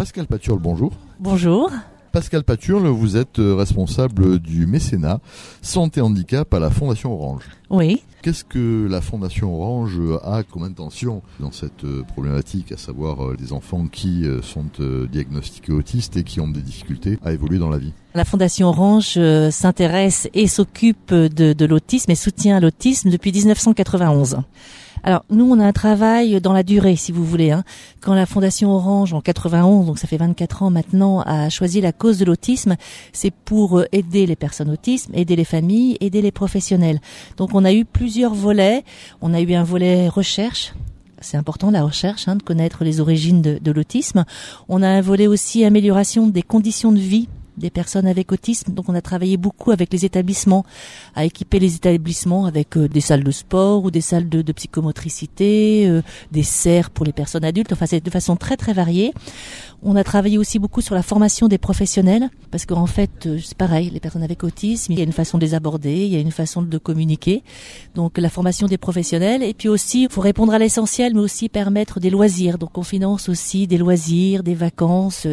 Pascal Paturle, bonjour. Bonjour. Pascal Paturle, vous êtes euh, responsable du mécénat Santé Handicap à la Fondation Orange. Oui. Qu'est-ce que la Fondation Orange a comme intention dans cette euh, problématique, à savoir euh, des enfants qui sont diagnostiqués autistes et qui ont des difficultés à évoluer dans la vie? La Fondation Orange s'intéresse et s'occupe de, de l'autisme et soutient l'autisme depuis 1991. Alors nous, on a un travail dans la durée, si vous voulez. Hein. Quand la Fondation Orange, en 91, donc ça fait 24 ans maintenant, a choisi la cause de l'autisme, c'est pour euh, aider les personnes autistes, aider les familles, aider les professionnels. Donc on a eu plusieurs volets. On a eu un volet recherche, c'est important la recherche, hein, de connaître les origines de, de l'autisme. On a un volet aussi amélioration des conditions de vie des personnes avec autisme. Donc on a travaillé beaucoup avec les établissements, à équiper les établissements avec euh, des salles de sport ou des salles de, psychomotricité, euh, des serres pour les personnes adultes. Enfin c'est de façon très très variée. On a travaillé aussi beaucoup sur la formation des professionnels parce qu'en fait euh, c'est pareil, les personnes avec autisme, il y a une façon de les aborder, il y a une façon de communiquer. Donc la formation des professionnels et puis aussi il faut répondre à l'essentiel mais aussi permettre des loisirs. Donc on finance aussi des loisirs, des vacances,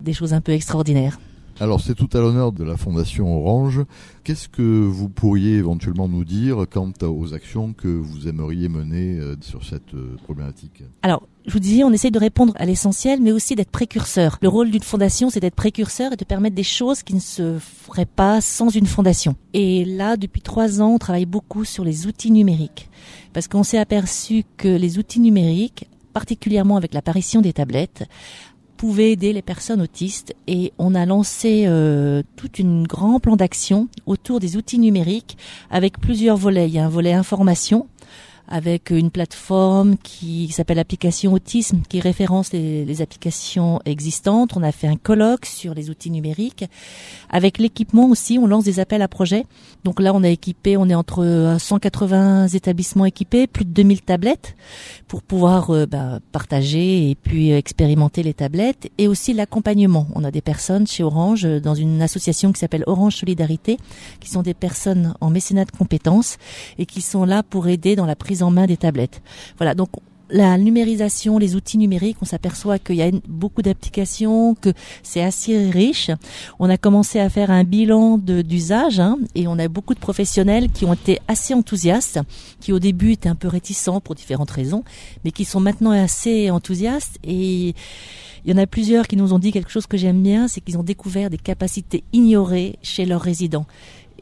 des choses un peu extraordinaires. Alors c'est tout à l'honneur de la Fondation Orange. Qu'est-ce que vous pourriez éventuellement nous dire quant aux actions que vous aimeriez mener euh, sur cette euh, problématique? Alors, je vous disais, on essaye de répondre à l'essentiel, mais aussi d'être précurseur. Le rôle d'une fondation, c'est d'être précurseur et de permettre des choses qui ne se feraient pas sans une fondation. Et là, depuis trois ans, on travaille beaucoup sur les outils numériques. Parce qu'on s'est aperçu que les outils numériques particulièrement avec l'apparition des tablettes, pouvait aider les personnes autistes et on a lancé euh, tout un grand plan d'action autour des outils numériques avec plusieurs volets. Il y a un volet information avec une plateforme qui s'appelle Application Autisme, qui référence les, applications existantes. On a fait un colloque sur les outils numériques. Avec l'équipement aussi, on lance des appels à projets. Donc là, on a équipé, on est entre 180 établissements équipés, plus de 2000 tablettes pour pouvoir euh, bah, partager et puis expérimenter les tablettes et aussi l'accompagnement. On a des personnes chez Orange dans une association qui s'appelle Orange Solidarité, qui sont des personnes en mécénat de compétences et qui sont là pour aider dans la prise en main des tablettes. Voilà, donc la numérisation, les outils numériques, on s'aperçoit qu'il y a beaucoup d'applications, que c'est assez riche. On a commencé à faire un bilan d'usage hein, et on a beaucoup de professionnels qui ont été assez enthousiastes, qui au début étaient un peu réticents pour différentes raisons, mais qui sont maintenant assez enthousiastes et il y en a plusieurs qui nous ont dit quelque chose que j'aime bien, c'est qu'ils ont découvert des capacités ignorées chez leurs résidents.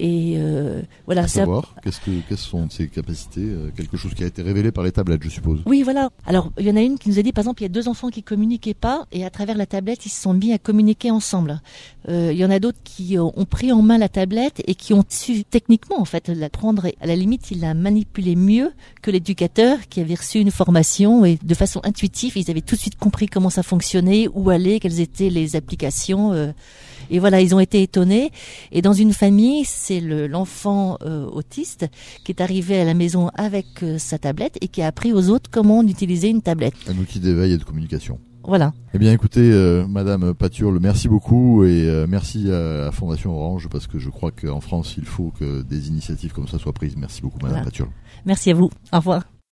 Et euh, voilà. savoir, qu'est-ce que, quelles sont ces capacités euh, Quelque chose qui a été révélé par les tablettes, je suppose. Oui, voilà. Alors, il y en a une qui nous a dit, par exemple, il y a deux enfants qui communiquaient pas, et à travers la tablette, ils se sont mis à communiquer ensemble. Euh, il y en a d'autres qui ont pris en main la tablette et qui ont su techniquement, en fait, la prendre. Et à la limite, ils la manipulaient mieux que l'éducateur qui avait reçu une formation et de façon intuitive, ils avaient tout de suite compris comment ça fonctionnait, où aller, quelles étaient les applications. Euh. et voilà, ils ont été étonnés. Et dans une famille, c'est l'enfant euh, autiste qui est arrivé à la maison avec euh, sa tablette et qui a appris aux autres comment utiliser une tablette. Un outil d'éveil et de communication. Voilà. Eh bien, écoutez, euh, Madame Paturle, merci beaucoup et merci à la Fondation Orange parce que je crois qu'en France, il faut que des initiatives comme ça soient prises. Merci beaucoup, Madame Paturle. Merci à vous. Au revoir.